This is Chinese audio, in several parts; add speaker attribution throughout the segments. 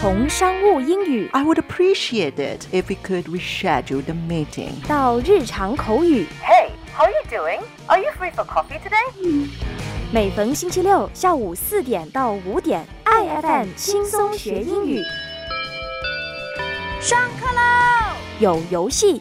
Speaker 1: 从商务英语
Speaker 2: I would appreciate it if we could reschedule the meeting.
Speaker 1: 到日常口语，
Speaker 3: Hey, how are you doing? Are you free for coffee today?
Speaker 1: 每逢星期六下午四点到五点，IFM 轻松学英语。上课喽！有游戏，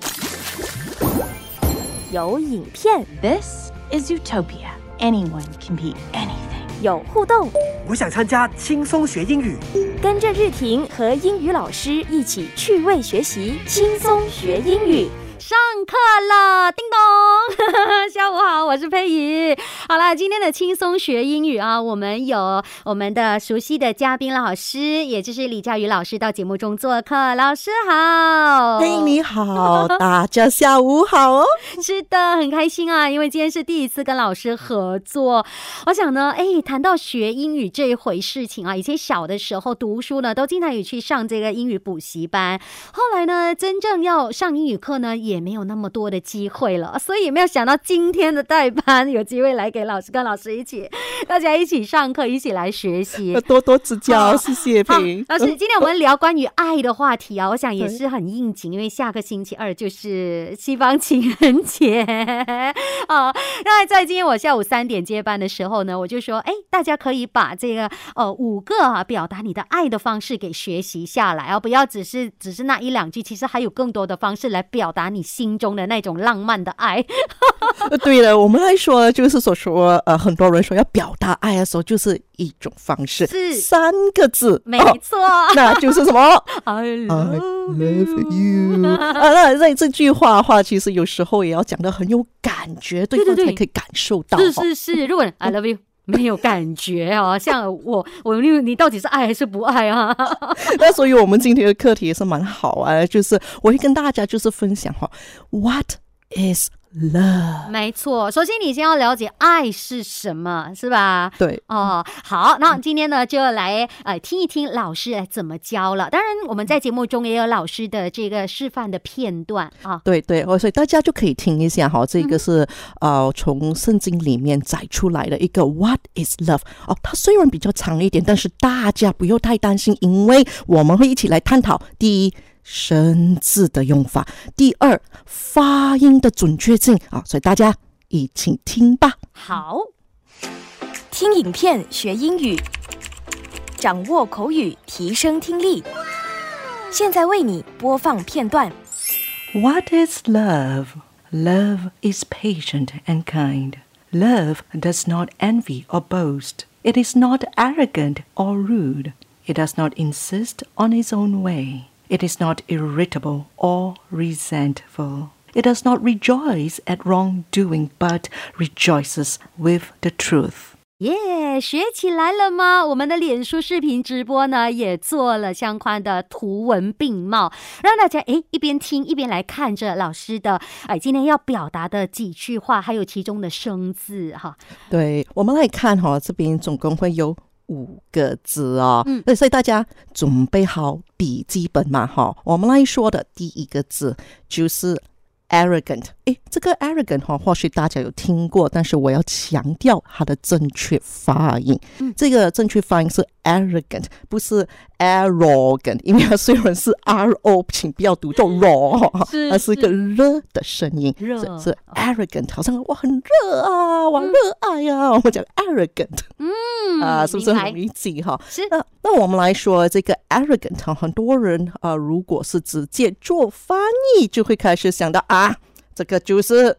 Speaker 1: 有影片，
Speaker 4: This is Utopia. Anyone can be anything.
Speaker 1: 有互动。
Speaker 5: 我想参加轻松学英语。
Speaker 1: 跟着日婷和英语老师一起趣味学习，轻松学英语。上课了，叮咚！下午好，我是佩仪。好了，今天的轻松学英语啊，我们有我们的熟悉的嘉宾老师，也就是李佳宇老师到节目中做客。老师好，
Speaker 2: 嘿，你好，大家下午好哦。
Speaker 1: 是的，很开心啊，因为今天是第一次跟老师合作。我想呢，哎，谈到学英语这一回事情啊，以前小的时候读书呢，都经常有去上这个英语补习班。后来呢，真正要上英语课呢，也没有那么多的机会了。所以没有想到今天的代班有机会来给老师跟老师一起，大家一起上课，一起来学习。
Speaker 2: 多多指教，谢谢
Speaker 1: 好
Speaker 2: 佩。，
Speaker 1: 老师，今天我们聊关于爱的话题啊，我想也是很应景，因为下个星期二就是西方情人节啊。那在今天我下午三点接班的时候呢，我就说，哎，大家可以把这个呃五个啊表达你的爱的方式给学习下来啊，不要只是只是那一两句，其实还有更多的方式来表达你心中的那种浪漫的爱。
Speaker 2: 呃，对了，我们来说，就是所说，呃，很多人说要表达爱的时候，就是一种方式，
Speaker 1: 是。
Speaker 2: 三个字，
Speaker 1: 没
Speaker 2: 哦
Speaker 1: 错、
Speaker 2: 那就是什么？
Speaker 1: I love
Speaker 2: you 啊。那这这句话的话，其实有时候也要讲的很有感觉，对方才可以感受到。
Speaker 1: 是
Speaker 2: 哦。
Speaker 1: 是。是，如果 I love you 没有感觉啊，像我我你你到底是爱还是不爱啊？
Speaker 2: 那所以我们今天的课题也是蛮好啊，就是我会跟大家就是分享哈，What is love？
Speaker 1: 没错，首先你先要了解爱是什么，是吧？
Speaker 2: 对，
Speaker 1: 哦，好，那今天呢就来呃听一听老师来怎么教了。当然，我们在节目中也有老师的这个示范的片段啊。
Speaker 2: 对对，哦，所以大家就可以听一下哈，这个是、呃从圣经里面摘出来的一个 What is love？哦，它虽然比较长一点，但是大家不用太担心，因为我们会一起来探讨第一。生字的用法，第二发音的准确性啊，所以大家一起听吧。
Speaker 1: 好，
Speaker 6: 听影片学英语，掌握口语，提升听力。现在为你播放片段。
Speaker 7: What is love? Love is patient and kind. Love does not envy or boast. It is not arrogant or rude. It does not insist on its own way. It is not irritable or resentful. It does not rejoice at wrongdoing, but rejoices with the truth.
Speaker 1: 耶、学起来了吗？我们的脸书视频直播呢，也做了相关的图文并茂，让大家诶一边听一边来看着老师的哎今天要表达的几句话，还有其中的生字哈。
Speaker 2: 对，我们来看哈、这边总共会有 五个字哦，
Speaker 1: 嗯。
Speaker 2: 所以大家准备好笔记本嘛哈、我们来说的第一个字就是 arrogant。诶，这个 arrogant 哈、或许大家有听过，但是我要强调它的正确发音。
Speaker 1: 嗯。
Speaker 2: 这个正确发音是 arrogant，不是 arrogant，因为它虽然是 r o，请不要读作 raw，
Speaker 1: 是
Speaker 2: 它是一个热的声音，
Speaker 1: 热
Speaker 2: 是是 arrogant，好像我很热啊，我热爱呀、我们讲 arrogant
Speaker 1: 嗯
Speaker 2: 啊，是不是很理解哈？
Speaker 1: 是。
Speaker 2: 那那我们来说这个 arrogant，哈很多人啊、如果是直接做翻译，就会开始想到啊，这个就是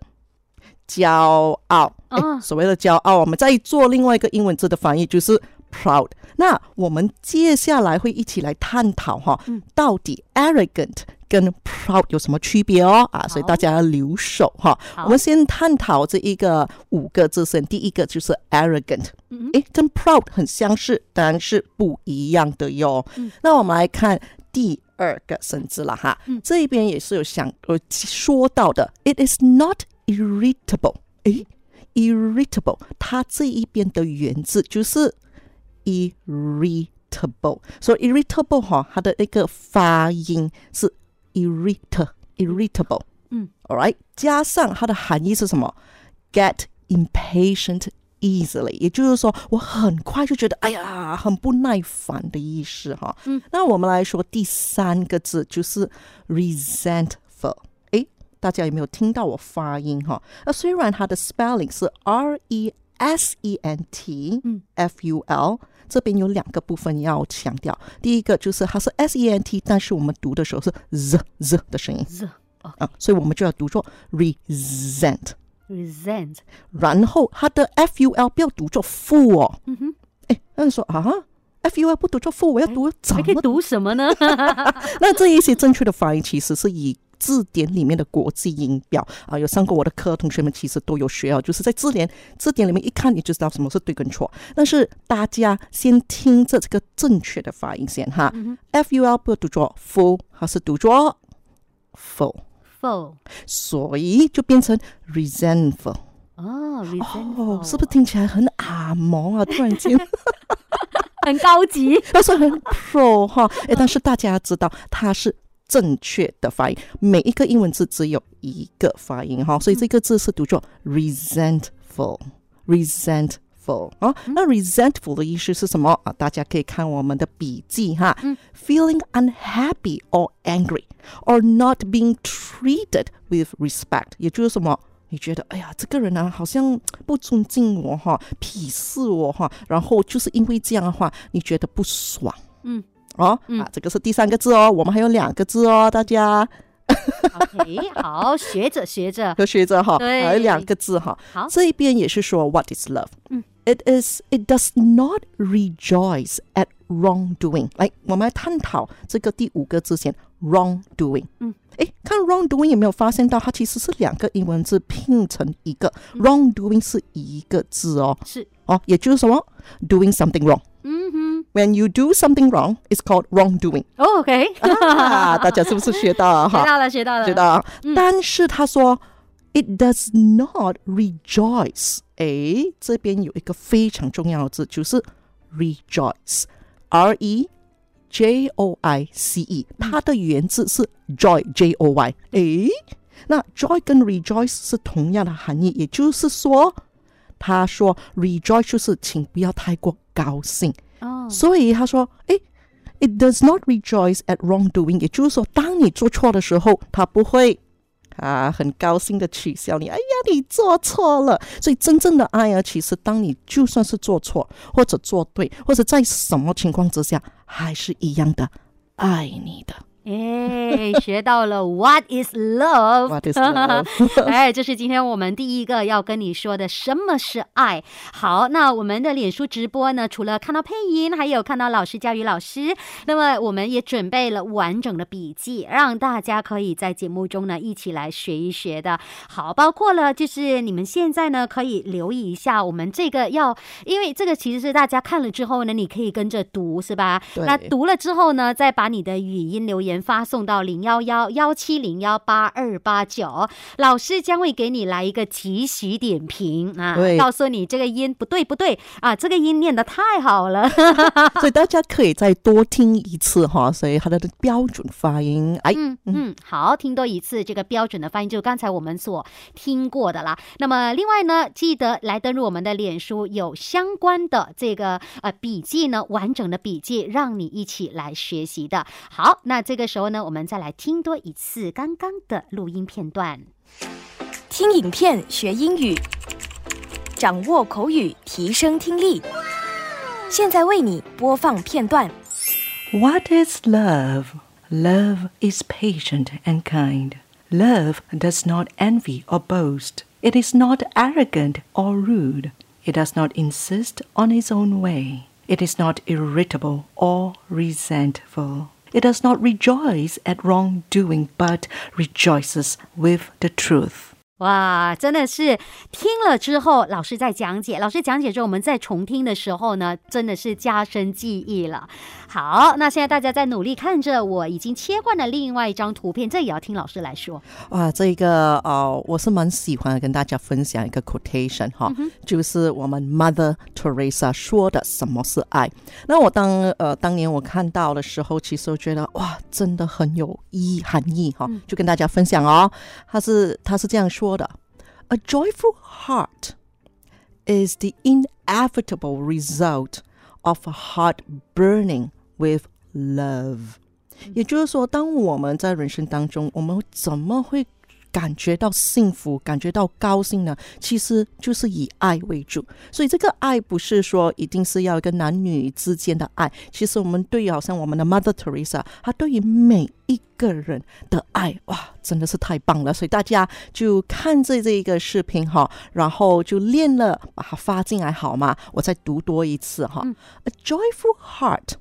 Speaker 2: 骄傲。所谓的骄傲，我们再做另外一个英文字的翻译，就是 proud。那我们接下来会一起来探讨哈，
Speaker 1: 嗯
Speaker 2: 到底 arrogant 跟 proud 有什么区别哦？啊，所以大家要留守哈。我们先探讨这一个五个字先，第一个就是 arrogant。
Speaker 1: 嗯
Speaker 2: 诶，跟 proud 很相似，但是不一样的哟。
Speaker 1: 嗯
Speaker 2: 那我们来看第二个生字了哈，
Speaker 1: 嗯
Speaker 2: 这一边也是有想呃说到的，it is not irritable。诶，irritable，它这一边的原字就是 irritable，所以 irritable 哈，它的那个发音是 irrit irritable。
Speaker 1: 嗯
Speaker 2: ，all right，加上它的含义是什么？get impatient easily，也就是说我很快就觉得哎呀很不耐烦的意思哈。嗯，那我们来说第三个字就是 resentful。诶，大家有没有听到我发音哈？那虽然它的 spelling 是 R E S E N T F U L。这边有两个部分要强调，第一个就是它是 S E N T，但是我们读的时候是 z z 的声音
Speaker 1: z
Speaker 2: 啊，所以我们就要读作 resent。
Speaker 1: Resent
Speaker 2: 然后它的 F U L 不要读作 fu 哦。嗯哼，哎，那你说啊，F U L 不读作 full，，我要读怎
Speaker 1: 还可以
Speaker 2: 么？
Speaker 1: 读什么呢？
Speaker 2: 那这一些正确的发音其实是以字典里面的国际音标啊，有上过我的课，同学们其实都有学啊，就是在字典字典里面一看你就知道什么是对跟错。但是大家先听着这个正确的发音先哈、f U L 不读作 full，它是读作 full，
Speaker 1: full
Speaker 2: 所以就变成 resentful。
Speaker 1: 哦，resentful
Speaker 2: 哦，是不是听起来很阿蒙啊？突然间，
Speaker 1: 很高级？
Speaker 2: 但是很 pro 哈。哎，但是大家知道，它是正确的发音，每一个英文字只有一个发音哈，所以这个字是读作 resentful，resentful 啊。那 resentful 的意思是什么？啊？大家可以看我们的笔记哈。Feeling unhappy or angry or not being treated with respect，也就是什么？你觉得，哎呀，这个人啊，好像不尊敬我哈，鄙视我哈，然后就是因为这样的话，你觉得不爽，
Speaker 1: 嗯，
Speaker 2: 哦，啊，这个是第三个字哦，我们还有两个字哦，大家。
Speaker 1: OK，好，学着学着，
Speaker 2: 和学着哈，还有两个字哈，
Speaker 1: 好。
Speaker 2: 这一边也是说 What is love？嗯 ，It is it does not rejoice at wrongdoing。来，我们来探讨这个第五个字先，wrongdoing。嗯，诶，看 wrongdoing 有没有发现到它其实是两个英文字拼成一个、wrongdoing 是一个字哦，
Speaker 1: 是，
Speaker 2: 哦，也就是什么 doing something wrong。
Speaker 1: 嗯哼
Speaker 2: When you do something wrong, it's called wrongdoing
Speaker 1: 哦，OK，
Speaker 2: 啊！大家是不是学到了哈？
Speaker 1: 学到了，学到了，
Speaker 2: 知道啊。但是他说，it does not rejoice。 诶，这边有一个非常重要的字，就是 rejoice，r e j o i c e，它的原字是 joy，j o y。诶，那 joy 跟 rejoice 是同样的含义，也就是说，他说 rejoice 就是请不要太过高兴。
Speaker 1: 哦，
Speaker 2: 所以他说，诶 It does not rejoice at wrongdoing，也就是说，当你做错的时候，他不会啊很高兴的取笑你。哎呀，你做错了。所以真正的爱啊，其实当你就算是做错，或者做对，或者在什么情况之下，还是一样的爱你的。
Speaker 1: 哎，学到了 What is
Speaker 2: love？What is love？
Speaker 1: 哎，这是今天我们第一个要跟你说的，什么是爱？好，那我们的脸书直播呢，除了看到配音，还有看到老师教育老师，那么我们也准备了完整的笔记，让大家可以在节目中呢一起来学一学的。好，包括了就是你们现在呢可以留意一下我们这个要，因为这个其实是大家看了之后呢，你可以跟着读，是吧？
Speaker 2: 对
Speaker 1: 那读了之后呢，再把你的语音留言发送到零幺幺幺七零幺八二八九，老师将会给你来一个即时点评啊，告诉你这个音不对不对啊，这个音念的太好了。
Speaker 2: 所以大家可以再多听一次哈。所以它的标准发音，哎，
Speaker 1: 嗯嗯，好，听多一次这个标准的发音，就是刚才我们所听过的啦。那么另外呢，记得来登录我们的脸书，有相关的这个呃笔记呢，完整的笔记，让你一起来学习的。好，那这个时候呢，我们再来听多一次刚刚的录音片段。
Speaker 6: 听影片学英语，掌握口语，提升听力。现在为你播放片段。
Speaker 7: What is love? Love is patient and kind. Love does not envy or boast. It is not arrogant or rude. It does not insist on its own way. It is not irritable or resentful. It does not rejoice at wrongdoing, but rejoices with the truth.
Speaker 1: 哇，真的是听了之后，老师在讲解，老师讲解之后，我们再重听的时候呢，真的是加深记忆了。好，那现在大家在努力看着，我已经切换了另外一张图片，这也要听老师来说。
Speaker 2: 哇，这个呃，我是蛮喜欢跟大家分享一个 quotation 哈，就是我们 Mother Teresa 说的什么是爱。那我当呃当年我看到的时候，其实我觉得哇，真的很有意含义哈，就跟大家分享哦。他是他是这样说 的：A joyful heart is the inevitable result of a heart burning with love。也就是说，当我们在人生当中，我们怎么会 感觉到幸福、感觉到高兴呢？其实就是以爱为主。所以这个爱不是说一定是要一个男女之间的爱，其实我们对于好像我们的 Mother Teresa，她对于每一个人的爱，哇，真的是太棒了。所以大家就看着这一个视频哈，然后就练了，把它发进来好吗？我再读多一次哈。A joyful heart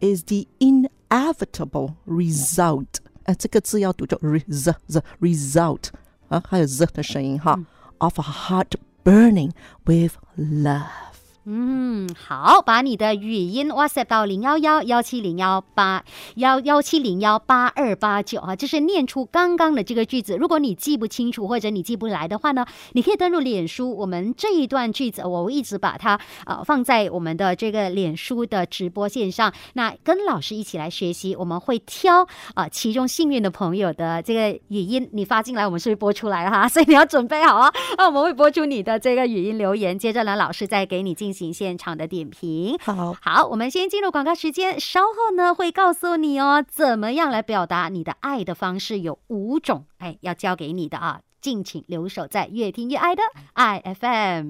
Speaker 2: is the inevitable result。哎，这个字要读作 re z z result 啊，还有 z 的声音哈。Of a heart burning with love。
Speaker 1: 嗯，好，把你的语音 WhatsApp 到零幺幺幺七零幺八幺幺七零幺八二八九啊，就是念出刚刚的这个句子。如果你记不清楚或者你记不来的话呢，你可以登录脸书，我们这一段句子我一直把它呃放在我们的这个脸书的直播线上。那跟老师一起来学习，我们会挑啊其中幸运的朋友的这个语音你发进来，我们是会播出来哈，所以你要准备好啊。那 我们会播出你的这个语音留言，接着呢，老师再给你进行现场的点评。
Speaker 2: 好，
Speaker 1: 好，我们先进入广告时间，稍后呢会告诉你哦，怎么样来表达你的爱的方式有五种，哎，要教给你的啊，敬请留守在越听越爱的 I F M。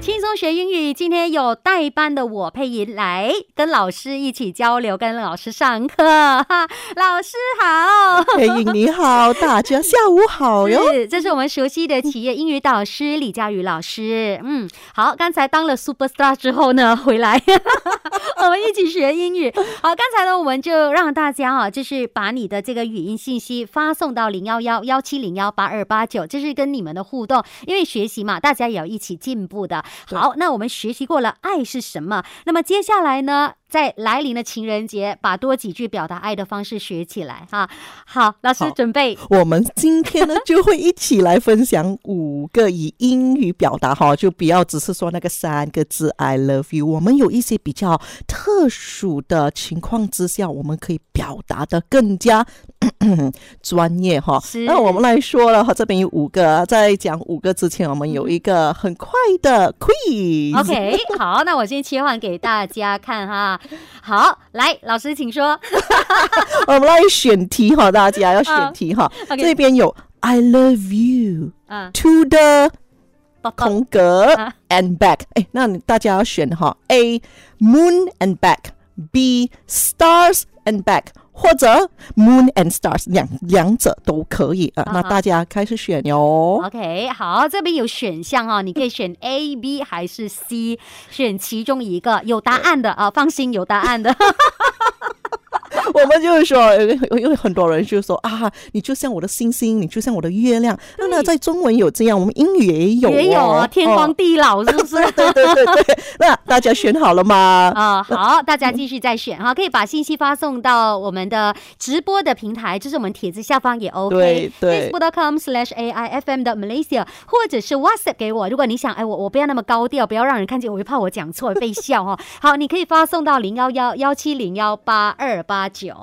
Speaker 1: 轻松学英语，今天有代班的我配音来跟老师一起交流，跟老师上课。哈，老师好，
Speaker 2: 配音你好，大家下午好哟。
Speaker 1: 是，这是我们熟悉的企业英语导师李佳宇老师。嗯，好，刚才当了 super star 之后呢，回来 我们一起学英语。好，刚才呢，我们就让大家啊，就是把你的这个语音信息发送到零幺幺幺七零幺八二八九，这是跟你们的互动，因为学习嘛，大家也要一起进步的。好，那我们学习过了爱是什么，那么接下来呢，在来临的情人节，把多几句表达爱的方式学起来哈。好，老师准备。
Speaker 2: 我们今天呢就会一起来分享五个以英语表达哈，就不要只是说那个三个字 I love you。我们有一些比较特殊的情况之下，我们可以表达的更加 专业哈。那我们来说了哈，这边有五个，在讲五个之前，我们有一个很快的 quiz。
Speaker 1: OK，好，那我先切换给大家看哈。好，来，老师请说。
Speaker 2: 我们来选题哈，大家要选题哈。这边有 I love you
Speaker 1: 嗯
Speaker 2: ，to the 空格
Speaker 1: 啊
Speaker 2: and back。哎，那大家要选哈，A moon and back，B stars and back，或者 moon and stars 两两者都可以啊。
Speaker 1: 啊
Speaker 2: 那大家开始选哟。
Speaker 1: OK，好，这边有选项哦，你可以选 A、B 还是 C，选其中一个，有答案的啊，放心，有答案的。
Speaker 2: 我们就是说，有有很多人就说啊，你就像我的星星，你就像我的月亮。那呢，在中文有这样，我们英语也有、哦，
Speaker 1: 也有啊，天荒
Speaker 2: 哦
Speaker 1: 地老是不是？
Speaker 2: 对对对对，那大家选好了吗？
Speaker 1: 啊、好，大家继续再选哈，可以把信息发送到我们的直播的平台，就是我们帖子下方也 OK。
Speaker 2: 对对
Speaker 1: Facebook.com/slash AIFM 的 Malaysia，或者是 WhatsApp 给我。如果你想，哎，我我不要那么高调，不要让人看见，我会怕我讲错被笑哈。好，你可以发送到零幺幺幺七零幺八二八九。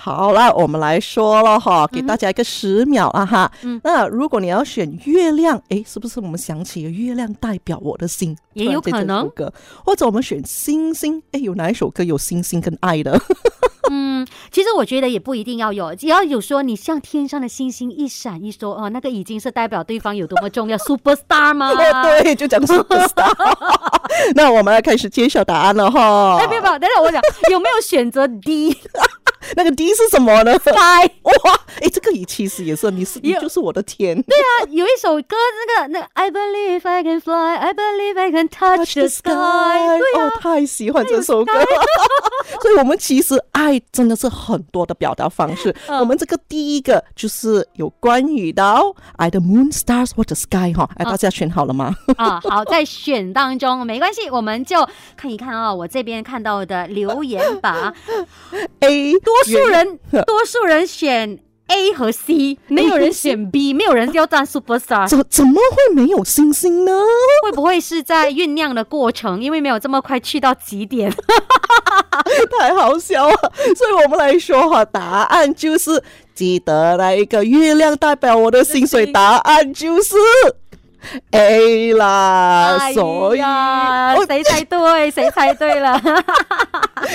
Speaker 2: 好了，我们来说了哈，给大家一个十秒啊哈。
Speaker 1: 嗯
Speaker 2: 那如果你要选月亮，诶，是不是我们想起了月亮代表我的心？
Speaker 1: 也有可能
Speaker 2: 歌，或者我们选星星，诶，有哪一首歌有星星跟爱的？
Speaker 1: 嗯，其实我觉得也不一定要有，只要有说你像天上的星星一闪一烁哦，那个已经是代表对方有多么重要，super star 吗？
Speaker 2: 哦，对，就讲 superstar。那我们来开始揭晓答案了哈
Speaker 1: 哎，。别别，等等，我讲有没有选择 D
Speaker 2: 那个 D 是什么呢
Speaker 1: ？sky？
Speaker 2: 哇，哎，这个也其实也是，你是你就是我的天。
Speaker 1: 对啊，有一首歌，那个那个 I believe I can fly, I believe I can touch the sky。对
Speaker 2: 哦
Speaker 1: 啊，，
Speaker 2: 太喜欢这首歌了。所以，我们其实爱真的是很多的表达方式。
Speaker 1: 嗯
Speaker 2: 我们这个第一个就是有关于到爱的 moon stars or the sky 哈，哎，大家选好了吗？
Speaker 1: 啊，好，在选当中没关系，我们就看一看啊，我这边看到的留言吧。
Speaker 2: A
Speaker 1: 多数人 多数人选 A 和 C，没有人选 B，没有人要当 super star，
Speaker 2: 怎怎么会没有星星呢？
Speaker 1: 会不会是在酝酿的过程？因为没有这么快去到极点。
Speaker 2: 太好笑了，所以我们来说哈，答案就是记得那一个月亮代表我的薪水，答案就是 A 啦。
Speaker 1: 哎
Speaker 2: 所以，
Speaker 1: 谁猜对？谁猜对了？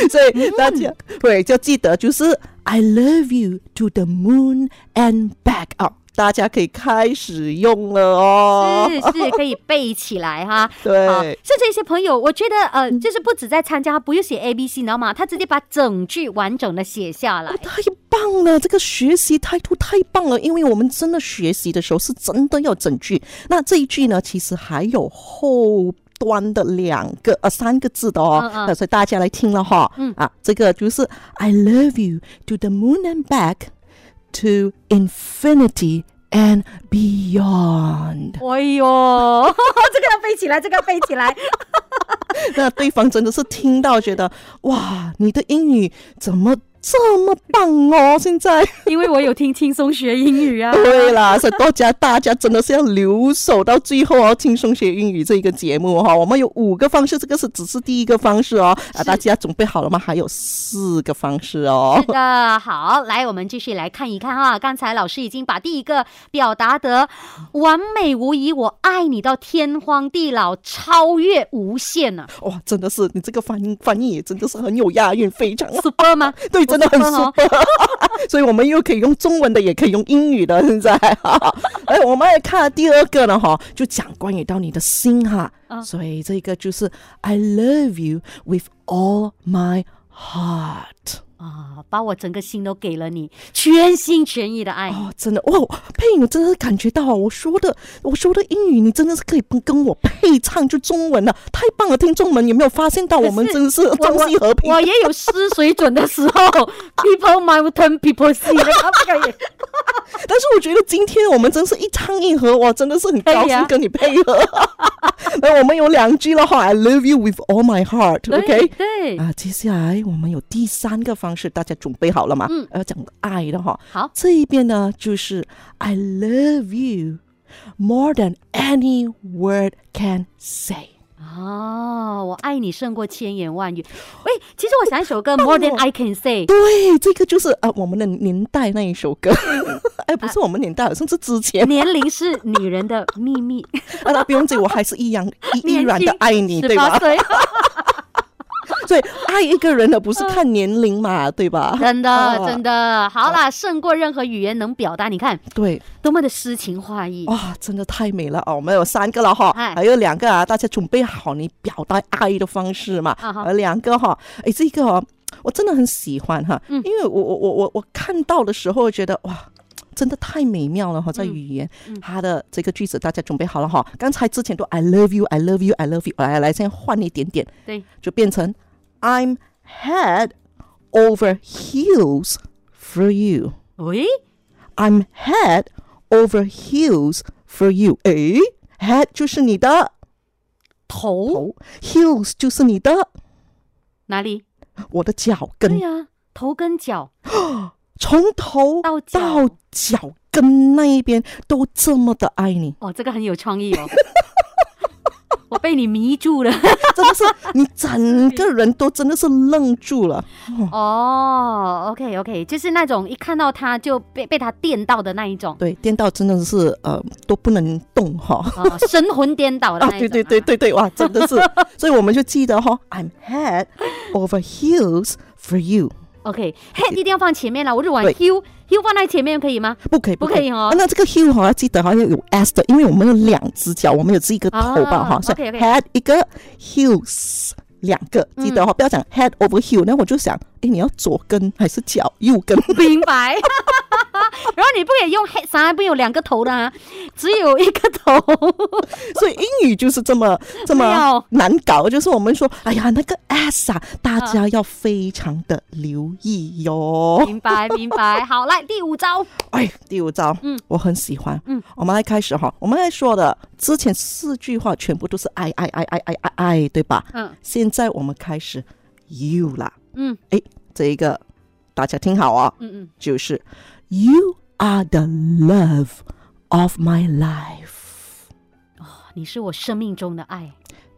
Speaker 2: 所以大家对就记得就是 I love you to the moon and back 哦，大家可以开始用了哦。
Speaker 1: 是是，可以背起来哈。
Speaker 2: 对
Speaker 1: 啊甚至一些朋友，我觉得呃，就是不止在参加，他不用写 A B C，你知道吗？他直接把整句完整的写下来。
Speaker 2: 太棒了，这个学习态度太棒了，因为我们真的学习的时候是真的要整句。那这一句呢，其实还有后端的两个呃三个字的哦，
Speaker 1: 嗯嗯
Speaker 2: 那所以大家来听了哈，
Speaker 1: 嗯
Speaker 2: 啊，这个就是 I love you to the moon and back to infinity and beyond。
Speaker 1: 哎呦，这个要背起来，这个要背起来。
Speaker 2: 那对方真的是听到觉得哇，你的英语怎么这么棒哦？现在。
Speaker 1: 因为我有听轻松学英语啊。
Speaker 2: 对啦，所以大家大家真的是要留守到最后哦，轻松学英语这一个节目哈、我们有五个方式，这个是只是第一个方式哦，啊，大家准备好了吗？还有四个方式哦
Speaker 1: 是。的，好，来，我们继续来看一看哈。刚才老师已经把第一个表达得完美无遗，我爱你到天荒地老，超越无限啊、
Speaker 2: 哇，真的是你这个翻译翻译也真的是很有押韵，非常
Speaker 1: super 吗？
Speaker 2: 对，真的很
Speaker 1: 不错哦
Speaker 2: super。所以我们又可以用中文的，也可以用英语的，现在。哎，我们来看第二个呢，哈，就讲关于到你的心哈。
Speaker 1: 啊
Speaker 2: 所以这个就是 I love you with all my heart。
Speaker 1: 啊，把我整个心都给了你，全心全意的爱。
Speaker 2: 哦，真的哇，佩影，我真的是感觉到我说的，我说的英语，你真的是可以跟跟我配唱就中文了，太棒了！听众们有没有发现到我们真的是中西和平？
Speaker 1: 我也有失水准的时候，People might turn people see，可以？
Speaker 2: 但是我觉得今天我们真是一唱一和，我，真的是很高兴跟你配合。那我们有两句的话，I love you with all my heart，OK？、
Speaker 1: 对对，
Speaker 2: 啊，接下来我们有第三个方式，大家准备好了吗？
Speaker 1: 嗯
Speaker 2: 要讲爱的哈。
Speaker 1: 好
Speaker 2: 这一边呢就是 I love you more than any word can say。
Speaker 1: 哦，我爱你胜过千言万语。喂，其实我想一首歌，More than I can say。
Speaker 2: 对，这个就是呃我们的年代那一首歌，哎，不是我们年代，好像是之前。
Speaker 1: 年龄是女人的秘密，
Speaker 2: 啊，那不用紧，我还是一样依依然的 爱你，对吧？所以爱一个人的，不是看年龄嘛，对吧？
Speaker 1: 真的
Speaker 2: 啊
Speaker 1: 真的好啦，胜过任何语言能表达。你看
Speaker 2: 对，
Speaker 1: 多么的诗情画意。
Speaker 2: 哇，真的太美了哦！我们有三个了哈，
Speaker 1: 哎
Speaker 2: 还有两个啊，大家准备好你表达爱的方式嘛？
Speaker 1: 啊
Speaker 2: 有两个哈，哎，这个哦，我真的很喜欢哈，
Speaker 1: 嗯
Speaker 2: 因为我我我我我看到的时候觉得哇。真的太美妙了哈，在语言，
Speaker 1: 嗯
Speaker 2: 它的这个句子大家准备好了哈。刚才之前都 I love you, I love you, I love you，来来，现在换一点点，
Speaker 1: 对，
Speaker 2: 就变成 I'm head over heels for you。
Speaker 1: 喂
Speaker 2: ，I'm head over heels for you。诶，head 就是你的
Speaker 1: 头
Speaker 2: 头，heels 就是你的
Speaker 1: 哪里？
Speaker 2: 我的脚跟，
Speaker 1: 对呀，头跟脚
Speaker 2: 从头
Speaker 1: 到脚
Speaker 2: 到脚跟那一边都这么的爱你，
Speaker 1: 哦，这个很有创意哦。我被你迷住了
Speaker 2: 真的是你整个人都真的是愣住了。
Speaker 1: 哦，OK OK，就是那种一看到他就被被他电到的那一种，
Speaker 2: 对，电到真的是呃都不能动哈。
Speaker 1: 哦，神魂颠倒的
Speaker 2: 啊，
Speaker 1: 那一种、
Speaker 2: 对对对对对，哇，真的是，所以我们就记得哈，I'm head over heels for you。
Speaker 1: OK，head 一定要放前面了，我就往
Speaker 2: 对
Speaker 1: heel heel 放在前面可以吗？
Speaker 2: 不可以，
Speaker 1: 不可以哦
Speaker 2: 啊那这个 heel 哈，要记得哈要有 s 的，因为我们有两只脚，我们有这一个头吧
Speaker 1: 啊
Speaker 2: 哈，所以 head 一个，heels 两个，记得哈，
Speaker 1: 嗯
Speaker 2: 不要讲 head over heel。那我就想，诶，你要左跟还是脚右跟？
Speaker 1: 明白。然后你不可以用 head 上不有两个头的啊，只有一个头。
Speaker 2: 所以英语就是这么这么难搞，就是我们说，哎呀，那个 s 啊，大家要非常的留意哟。
Speaker 1: 明白明白。好，来第五招。
Speaker 2: 哎，第五招，
Speaker 1: 嗯
Speaker 2: 我很喜欢。
Speaker 1: 嗯，
Speaker 2: 我们来开始哈，我们来说的之前四句话全部都是爱爱爱爱爱爱爱，对吧？
Speaker 1: 嗯
Speaker 2: 现在我们开始 you 啦，
Speaker 1: 嗯
Speaker 2: 哎，这一个大家听好啊，
Speaker 1: 嗯嗯，
Speaker 2: 就是 you are the love of my life。
Speaker 1: 哦你是我生命中的爱。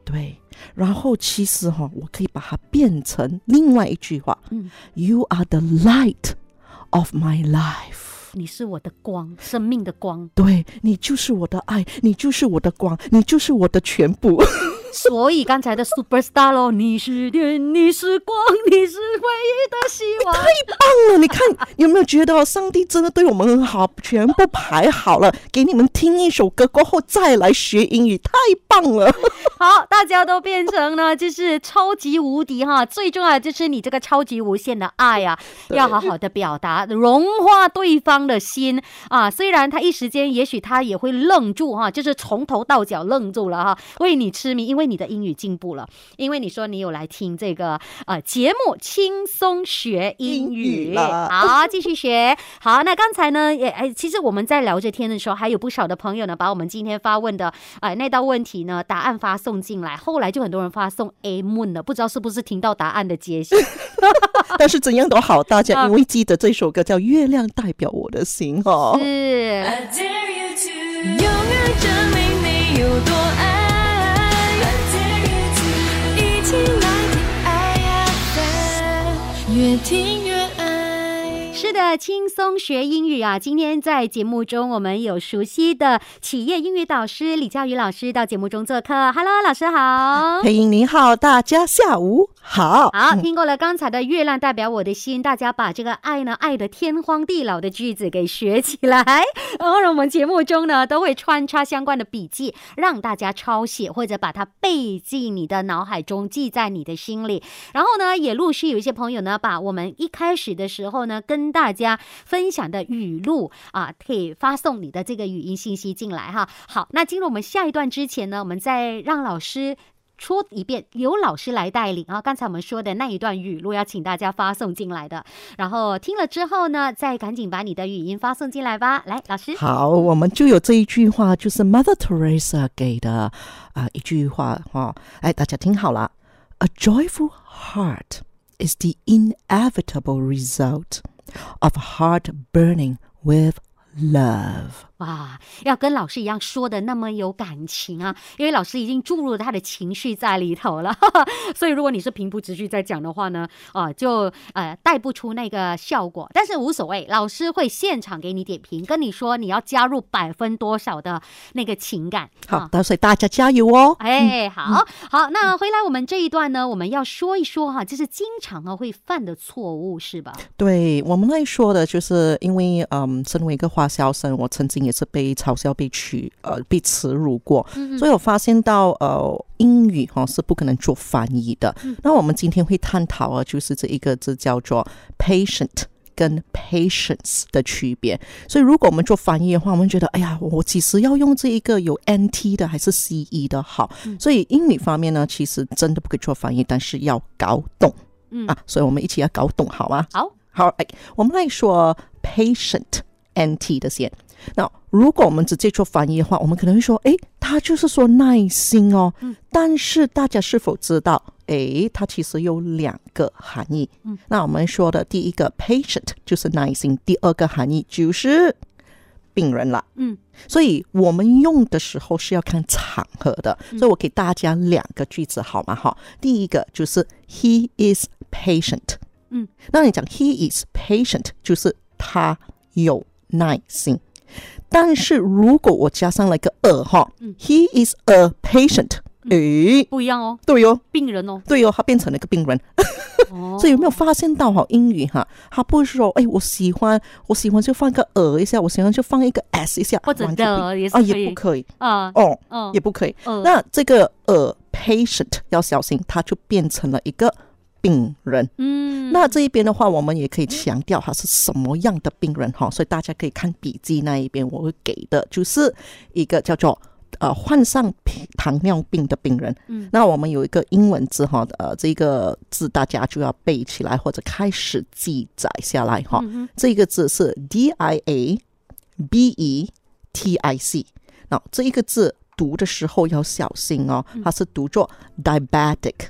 Speaker 2: 对，然后其实哈、我可以把它变成另外一句话、
Speaker 1: 嗯
Speaker 2: y o u are the light of my life。
Speaker 1: 你是我的光，生命的光。
Speaker 2: 对你就是我的爱，你就是我的光，你就是我的全部。
Speaker 1: 所以刚才的 superstar 咯，你是电，你是光，你是唯一的希望。
Speaker 2: 太棒了！你看有没有觉得上帝真的对我们很好？全部排好了，给你们听一首歌过后再来学英语，太棒了！
Speaker 1: 好，大家都变成了就是超级无敌哈，最重要的就是你这个超级无限的爱啊，要好好的表达，融化对方的心啊。虽然他一时间也许他也会愣住哈，就是从头到脚愣住了哈，为你痴迷，因为你的英语进步了，因为你说你有来听这个呃节目，轻松学英
Speaker 2: 英
Speaker 1: 语好，继续学。好，那刚才呢，也哎，其实我们在聊着天的时候，还有不少的朋友呢，把我们今天发问的呃那道问题呢，答案发送进来。后来就很多人发送 A moon 了，不知道是不是听到答案的揭晓。
Speaker 2: 但是怎样都好，大家
Speaker 1: 啊
Speaker 2: 因为记得这首歌叫《月亮代表我的心》哦。
Speaker 1: 是。
Speaker 6: 永远越听。
Speaker 1: 的，轻松学英语啊！今天在节目中，我们有熟悉的企业英语导师李佳宇老师到节目中做客。Hello，老师好。
Speaker 2: 配音您好，大家下午好。
Speaker 1: 好，听过了刚才的月亮代表我的心，大家把这个爱呢爱的天荒地老的句子给学起来。然后呢，我们节目中呢都会穿插相关的笔记，让大家抄写或者把它背进你的脑海中，记在你的心里。然后呢，也陆续有一些朋友呢，把我们一开始的时候呢跟大大家分享的语录啊，可以发送你的这个语音信息进来哈。好，那进入我们下一段之前呢，我们再让老师。说一遍，由老师来带领啊！刚才我们说的那一段语录，要请大家发送进来的。然后听了之后呢，再赶紧把你的语音发送进来吧。来，老师，
Speaker 2: 好，我们就有这一句话，就是 Mother Teresa 给的啊、一句话哈、哎，大家听好了，A joyful heart is the inevitable result of heart burning with love。
Speaker 1: 哇，要跟老师一样说的那么有感情啊！因为老师已经注入了他的情绪在里头了，所以如果你是平铺直叙在讲的话呢，啊、就呃带不出那个效果。但是无所谓，老师会现场给你点评，跟你说你要加入百分多少的那个情感。
Speaker 2: 好
Speaker 1: 啊，
Speaker 2: 所以大家加油哦。
Speaker 1: 哎，好好，那回来我们这一段呢，我们要说一说哈，就是经常啊会犯的错误，是吧？
Speaker 2: 对我们来说的，就是因为嗯，身为一个花销生，我曾经也是被嘲笑、被取呃被耻辱过，所以我发现到呃英语哈、是不可能做翻译的。那我们今天会探讨啊，就是这一个字叫做 patient。跟 patience 的区别，所以如果我们做翻译的话，我们觉得，哎呀，我其实要用这一个有 NT 的还是 CE 的好？所以英语方面呢，其实真的不可以做翻译，但是要搞懂、
Speaker 1: 嗯
Speaker 2: 啊，所以我们一起要搞懂，好吗？
Speaker 1: 好，
Speaker 2: 好，哎，我们来说 patient NT 的先。那如果我们直接做翻译的话，我们可能会说，诶，他就是说耐心哦。但是大家是否知道，诶，它其实有两个含义。
Speaker 1: 嗯，
Speaker 2: 那我们说的第一个 patient 就是耐心，第二个含义就是病人了。
Speaker 1: 嗯，
Speaker 2: 所以我们用的时候是要看场合的。所以我给大家两个句子好吗？哈，第一个就是 He is patient。
Speaker 1: 嗯，
Speaker 2: 那你讲 He is patient，就是他有耐心。但是如果我加上了一个 a 哈、h e is a patient，诶，
Speaker 1: 不一样哦，
Speaker 2: 对哦，
Speaker 1: 病人哦，
Speaker 2: 对哦，他变成了一个病人。
Speaker 1: 哦。
Speaker 2: 所以有没有发现到哈，英语哈，他不是说，哎，我喜欢，我喜欢就放个 a 一下，我喜欢就放一个 s 一下，
Speaker 1: 或者
Speaker 2: 完全不
Speaker 1: 的也是
Speaker 2: 啊，也不可以。
Speaker 1: 啊，
Speaker 2: 哦，
Speaker 1: 嗯。
Speaker 2: 也不可以。
Speaker 1: 嗯。
Speaker 2: 那这个呃 patient 要小心，它就变成了一个病人。
Speaker 1: 嗯，
Speaker 2: 那这一边的话，我们也可以强调他是什么样的病人哈，所以大家可以看笔记那一边，我会给的就是一个叫做呃患上糖尿病的病人。
Speaker 1: 嗯，
Speaker 2: 那我们有一个英文字哈，呃，这个字大家就要背起来或者开始记载下来哈。这个字是 D I A B E T I C，那这一个字读的时候要小心哦，它是读作 diabetic。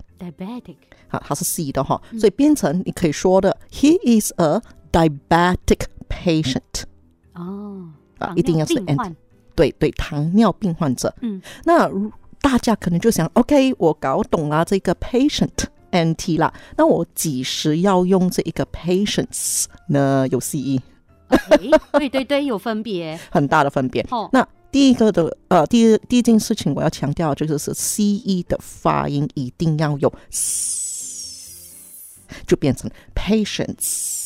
Speaker 2: 它是 C 的哈，所以变成你可以说的，He is a diabetic patient。
Speaker 1: 哦，
Speaker 2: 啊一定要是 ant 对对，糖尿病患者。
Speaker 1: 嗯，
Speaker 2: 那如大家可能就想，OK，我搞懂了这个 patient NT 啦，那我几时要用这一个 patients 呢？有 CE
Speaker 1: 诶对对对，有分别
Speaker 2: 很大的分别。
Speaker 1: 哦。
Speaker 2: 那第一个的呃，第一第一件事情我要强调就是是 CE 的发音一定要有就变成 patience。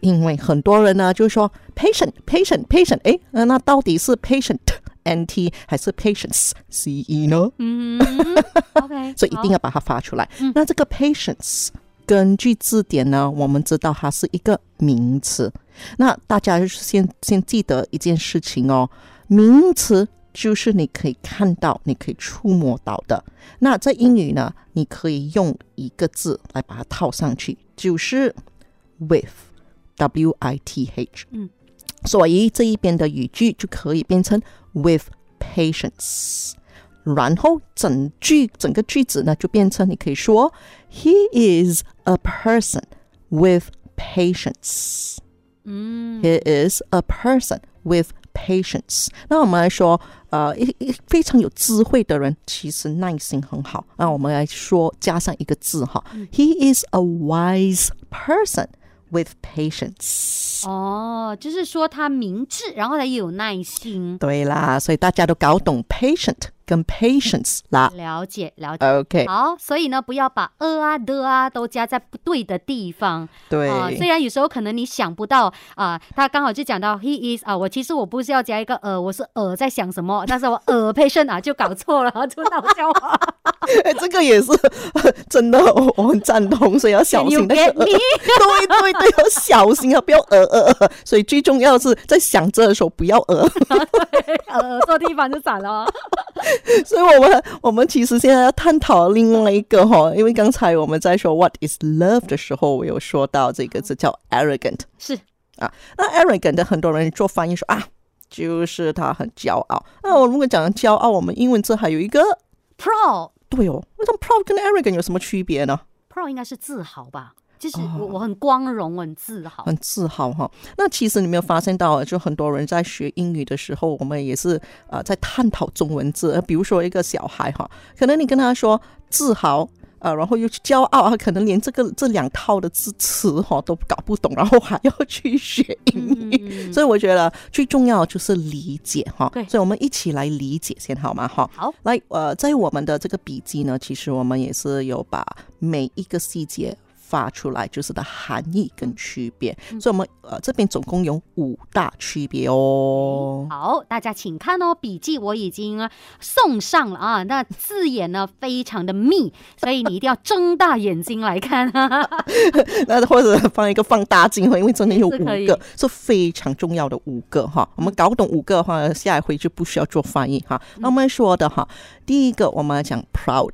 Speaker 2: 因为很多人呢就说 patient patient patient，诶，呃那到底是 patient NT 还是 patience CE 呢？
Speaker 1: 嗯，OK，
Speaker 2: 所以一定
Speaker 1: 要
Speaker 2: 要把它发出来。那这个 patience 根据字典呢，我们知道它是一个名词。那大家就是先先记得一件事情哦，名词就是你可以看到、你可以触摸到的。那在英语呢，你可以用一个字来把它套上去，就是 with，w i t h。
Speaker 1: 嗯，
Speaker 2: 所以这一边的语句就可以变成 with patience。然后整句整个句子呢就变成你可以说 He is a person with patience。
Speaker 1: 嗯
Speaker 2: He is a person with patience。那我们来说，呃，一一非常有智慧的人，其实耐心很好。那我们来说，加上一个字哈，He is a wise person with patience。
Speaker 1: 哦，就是说他明智，然后他也有耐心。
Speaker 2: 对啦，所以大家都搞懂 patient 跟 patience 啦。
Speaker 1: 了解了解。
Speaker 2: OK，
Speaker 1: 好，所以呢，不要把呃啊的啊都加在不对的地方
Speaker 2: 对，
Speaker 1: 啊、虽然有时候可能你想不到啊、他刚好就讲到 he is 啊，我其实我不是要加一个呃，我是呃在想什么，但是我呃 patient 啊就搞错了，就闹笑话。
Speaker 2: 哎，这个也是真的，我我很赞同，所以要小心那个
Speaker 1: get me？
Speaker 2: 对对对，要小心啊，不要呃呃呃。所以最重要的是在想这的时候不要呃。
Speaker 1: 呃，错地方就散了哦。
Speaker 2: 所以我们我们其实现在要探讨另外一个哈，因为刚才我们在说 what is love 的时候，我有说到这个字叫 arrogant
Speaker 1: 是
Speaker 2: 啊。那 arrogant 的很多人做翻译说啊，就是他很骄傲。那我如果讲骄傲，我们英文字还有一个
Speaker 1: proud
Speaker 2: 对哦，那种 proud 跟 arrogant 有什么区别呢
Speaker 1: ？proud 应该是自豪吧？就是
Speaker 2: 哦
Speaker 1: 我我很光荣，我很自豪。
Speaker 2: 很自豪哈。那其实你没有发现到，就很多人在学英语的时候，我们也是呃在探讨中文字。呃比如说一个小孩哈，可能你跟他说自豪。呃，然后又去骄傲啊，可能连这个这两套的字词哈都搞不懂，然后还要去学英语，
Speaker 1: 嗯
Speaker 2: 所以我觉得最重要就是理解哈。
Speaker 1: 对
Speaker 2: 所以我们一起来理解先好吗？哈。
Speaker 1: 好，
Speaker 2: 来，呃，在我们的这个笔记呢，其实我们也是有把每一个细节发出来，就是的含义跟区别。所以，我们呃这边总共有五大区别哦。
Speaker 1: 好，大家请看哦，笔记我已经呃送上了啊。那字眼呢非常的密，所以你一定要睁大眼睛来看。
Speaker 2: 那或者放一个放大镜，因为真的有五个，是非常重要的五个哈。我们搞懂五个的话，下一回就不需要做翻译哈。那我们说的哈，第一个我们来讲 proud。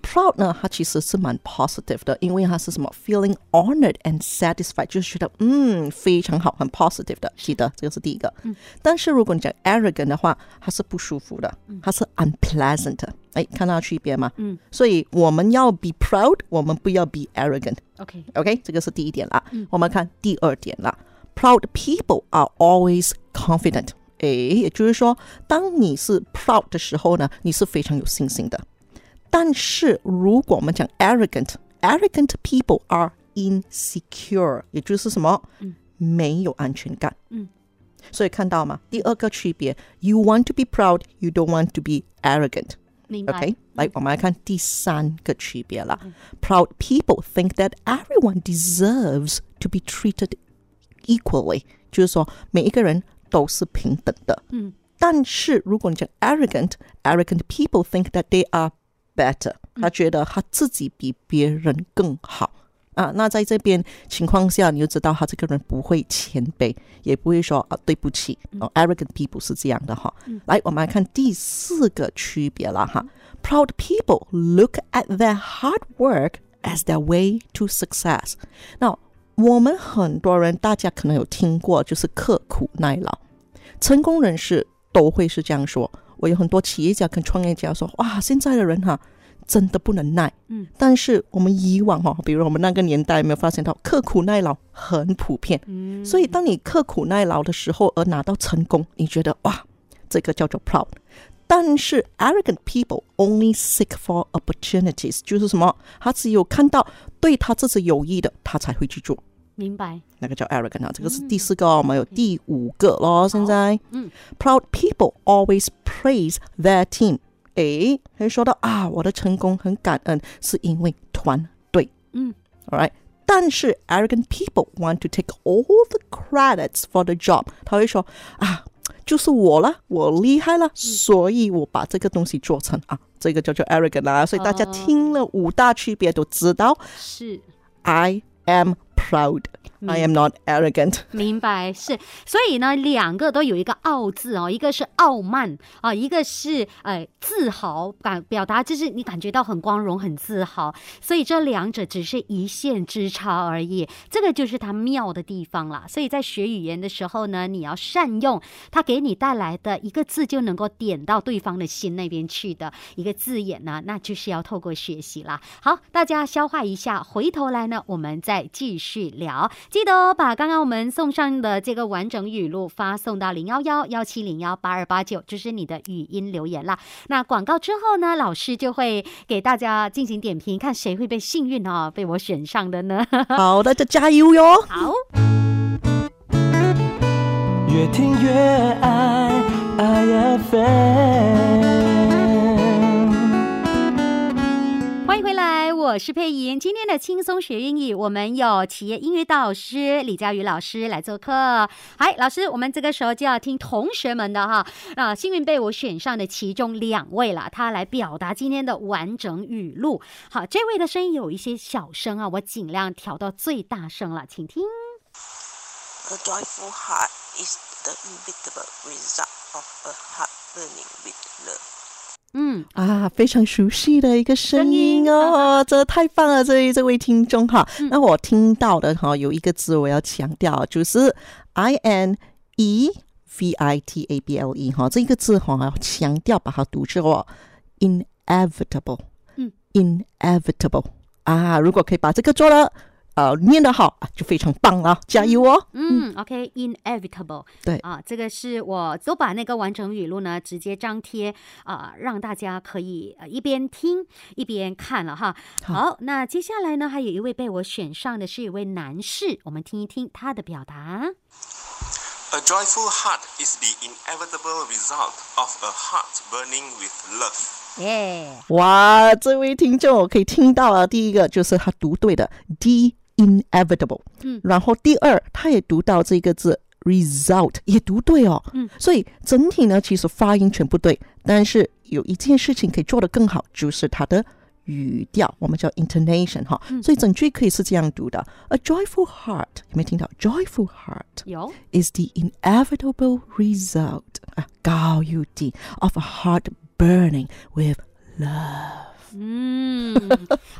Speaker 1: 嗯
Speaker 2: ，proud 呢，它其实是蛮 positive 的，因为它是什么 feeling honored and satisfied，就是觉得嗯非常好，很 positive 的。记得这个是第一个。
Speaker 1: 嗯，
Speaker 2: 但是如果你讲 arrogant 的话，它是不舒服的，它是 unpleasant 的。哎，看到区别吗？
Speaker 1: 嗯，
Speaker 2: 所以我们要 be proud，我们不要 be arrogant。OK，OK，这个是第一点啦。我们看第二点啦。Proud people are always confident。诶，也就是说，当你是 proud 的时候呢，你是非常有信心的。但是如果我们讲 arrogant，arrogant people are insecure，也就是什么？没有安全感。
Speaker 1: 嗯，
Speaker 2: 所以看到吗？第二个区别，you want to be proud，you don't want to be arrogant。
Speaker 1: 明白。
Speaker 2: OK，来，我们来看第三个区别啦。Proud people think that everyone deserves to be treated equally，就是说每一个人都是平等的。
Speaker 1: 嗯，
Speaker 2: 但是如果你讲 arrogant，arrogant people think that they are better，他觉得他自己比别人更好。啊，那在这边情况下，你就知道他这个人不会谦卑，也不会说啊对不起。哦，arrogant people 是这样的哈。来，我们来看第四个区别了哈。Proud people look at their hard work as their way to success。那我们很多人，大家可能有听过，就是刻苦耐劳。成功人士都会是这样说。我有很多企业家跟创业家说，哇，现在的人哈，真的不能耐。
Speaker 1: 嗯，
Speaker 2: 但是我们以往哈，比如我们那个年代，有没有发现到刻苦耐劳很普遍？
Speaker 1: 嗯，
Speaker 2: 所以当你刻苦耐劳的时候而拿到成功，你觉得哇，这个叫做 proud。但是 arrogant people only seek for opportunities，就是什么？他只有看到对他自己有益的，他才会去做。
Speaker 1: 明白。
Speaker 2: 那个叫 arrogant 啊，这个是第四个哦，我们有第五个咯。现在，
Speaker 1: 嗯
Speaker 2: ，proud people always praise their team。诶，可以说到啊，我的成功很感恩，是因为团队。
Speaker 1: 嗯
Speaker 2: ，all right。但是 arrogant people want to take all the credits for the job，他会说啊，就是我了，我厉害了，所以我把这个东西做成啊，这个叫做 arrogant 啊。所以大家
Speaker 1: 哦
Speaker 2: 听了五大区别都知道
Speaker 1: 是。
Speaker 2: ，I am proud。I am not arrogant。
Speaker 1: 明白是，所以呢，两个都有一个“傲”字哦，一个是傲慢啊，一个是呃自豪感，表达就是你感觉到很光荣、很自豪，所以这两者只是一线之差而已，这个就是它妙的地方啦。所以在学语言的时候呢，你要善用它给你带来的一个字，就能够点到对方的心那边去的一个字眼呢，那就是要透过学习啦。好，大家消化一下，回头来呢，我们再继续聊。记得哦，把刚刚我们送上的这个完整语录发送到零幺幺幺七零幺八二八九，就是你的语音留言啦。那广告之后呢，老师就会给大家进行点评，看谁会被幸运哦被我选上的呢？
Speaker 2: 好，大家加油哟！
Speaker 1: 好。
Speaker 8: 越听越爱爱 FM。
Speaker 1: 我是佩莹。今天的轻松学英语，我们有企业英语导师李佳瑜老师来做客。嗨，老师，我们这个时候就要听同学们的哈啊，幸运被我选上的其中两位了，他来表达今天的完整语录。好，这位的声音有一些小声啊，我尽量调到最大声了，请听。
Speaker 9: A joyful heart is the inevitable result of a heart burning with love.
Speaker 1: 嗯，
Speaker 2: 啊，非常熟悉的一个声音哦，这太棒了！这一这位听众哈，那我听到的哈有一个字我要强调，就是 I N E V I T A B L E 哈，这一个字哈要强调把它读作 inevitable，
Speaker 1: 嗯
Speaker 2: ，inevitable。啊，如果可以把这个做了。呃，念得好啊，就非常棒了，加油哦！
Speaker 1: 嗯，OK，inevitable，、
Speaker 2: 对
Speaker 1: 啊，这个是我都把那个完整语录呢直接张贴啊、让大家可以呃一边听一边看了哈。好，那接下来呢，还有一位被我选上的是一位男士，我们听一听他的表达。
Speaker 10: A joyful heart is the inevitable result of a heart burning with love.
Speaker 1: 耶、
Speaker 2: 哇，这位听众我可以听到啊，第一个就是他读对的 the inevitable，
Speaker 1: 嗯
Speaker 2: 然后第二他也读到这个字 result 也读对哦，
Speaker 1: 嗯，
Speaker 2: 所以整体呢其实发音全不对，但是有一件事情可以做得更好，就是它的语调，我们叫 intonation 哈，所以整句可以是这样读的：A joyful heart，有没有听到？Joyful heart
Speaker 1: 有
Speaker 2: is the inevitable result 啊，高又低 of a heart burning with love。
Speaker 1: 嗯，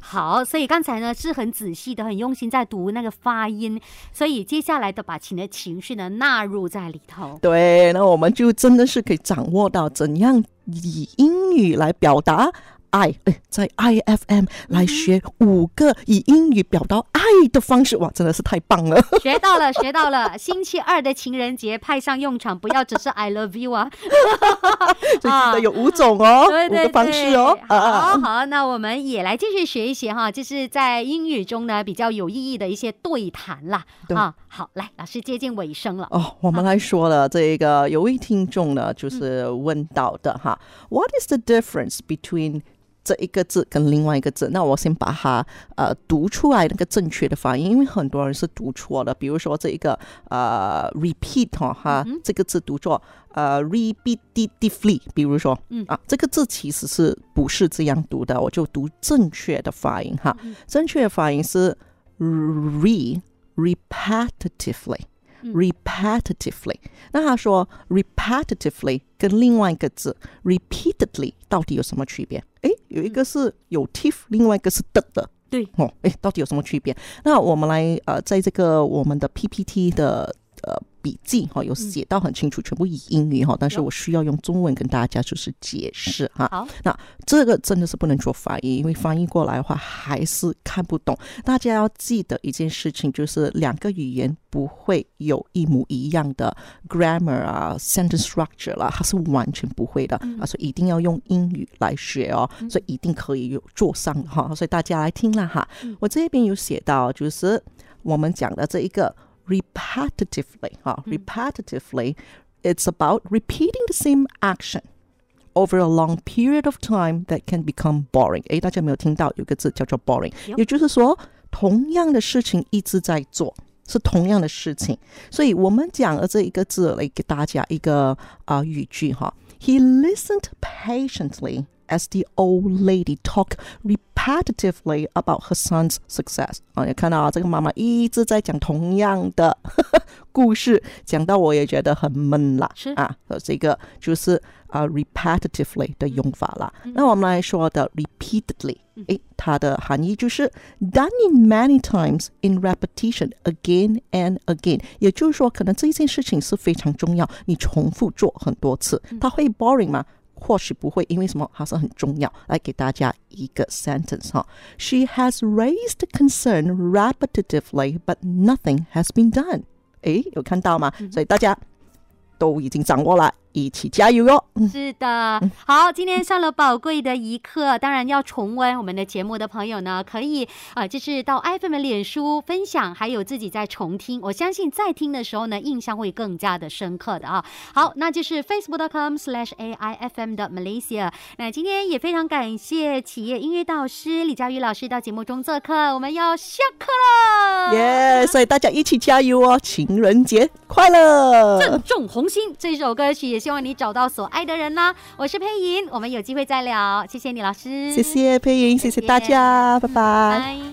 Speaker 1: 好，所以刚才呢是很仔细的、很用心在读那个发音，所以接下来的把你的情绪呢纳入在里头。
Speaker 2: 对，那我们就真的是可以掌握到怎样以英语来表达爱，哎，在 IFM 来学五个以英语表达爱的方式，哇，真的是太棒了！
Speaker 1: 学到了，学到了！星期二的情人节派上用场，不要只是 I love you 啊！
Speaker 2: 所以记得有五种哦，
Speaker 1: 对对
Speaker 2: 五个方式哦。
Speaker 1: 好好，那我们也来继续学一学哈，就是在英语中呢比较有意义的一些对谈啦。
Speaker 2: 对
Speaker 1: 啊，好，来，老师接近尾声了。
Speaker 2: 哦，我们来说了这个，有位听众呢，就是问到的哈、w h a t is the difference between 这一个字跟另外一个字？那我先把它呃读出来那个正确的发音，因为很多人是读错的。比如说这一个呃 repeat 哈、哈，这个字读作呃 repetitively，比如说，
Speaker 1: 嗯
Speaker 2: 啊，这个字其实是不是这样读的？我就读正确的发音哈，正确的发音是 re repetitively。repetitively，那他说 repetitively 跟另外一个字 repeatedly 到底有什么区别？诶，有一个是有 tif，另外一个是的的。
Speaker 1: 对
Speaker 2: 哦，诶，到底有什么区别？那我们来呃，在这个我们的 PPT 的呃笔记哈，有写到很清楚，全部以英语哈，但是我需要用中文跟大家就是解释哈。
Speaker 1: 好，
Speaker 2: 那这个真的是不能做翻译，因为翻译过来的话还是看不懂。大家要记得一件事情，就是两个语言不会有一模一样的 grammar 啊、sentence structure 啦，它是完全不会的啊，所以一定要用英语来学哦，所以一定可以有做上的哈。所以大家来听了哈，我这边有写到，就是我们讲的这一个 repetitively 哈，repetitively。It's about repeating the same action over a long period of time that can become boring。诶，大家有没有听到有个字叫做 boring？也就是说，同样的事情一直在做，是同样的事情。所以我们讲的这一个字来给大家一个啊、呃、语句哈。He listened patiently as the old lady talked repetitively about her son's success。啊，你看到啊，这个妈妈一直在讲同样的故事，讲到我也觉得很闷啦。
Speaker 1: 是
Speaker 2: 啊，这个就是啊、repetitively 的用法啦。那我们来说的 repeatedly，诶，它的含义就是 done in many times in repetition again and again。也就是说，可能这一件事情是非常重要，你重复做很多次，它会 boring 吗？ 或许不会，因为什么？它是很重要。来给大家一个 sentence 哈，She has raised concern repetitively, but nothing has been done。诶，有看到吗？所以大家都已经掌握了， 一起加油哟！
Speaker 1: 是的，好，今天上了宝贵的一课。当然要重温我们的节目的朋友呢，可以啊、呃，就是到 iPhone 的脸书分享，还有自己在重听。我相信在听的时候呢，印象会更加的深刻的啊。好，那就是 facebook.com/slash aifm 的 Malaysia。那今天也非常感谢企业音乐导师李佳宇老师到节目中做客，我们要下课了。
Speaker 2: 耶！所以大家一起加油哦！情人节快乐！
Speaker 1: 正中红心这首歌曲，也希望你找到所爱的人啦。我是佩莹，我们有机会再聊，谢谢你老师，
Speaker 2: 谢谢佩莹，谢谢大家，拜拜。
Speaker 1: 拜。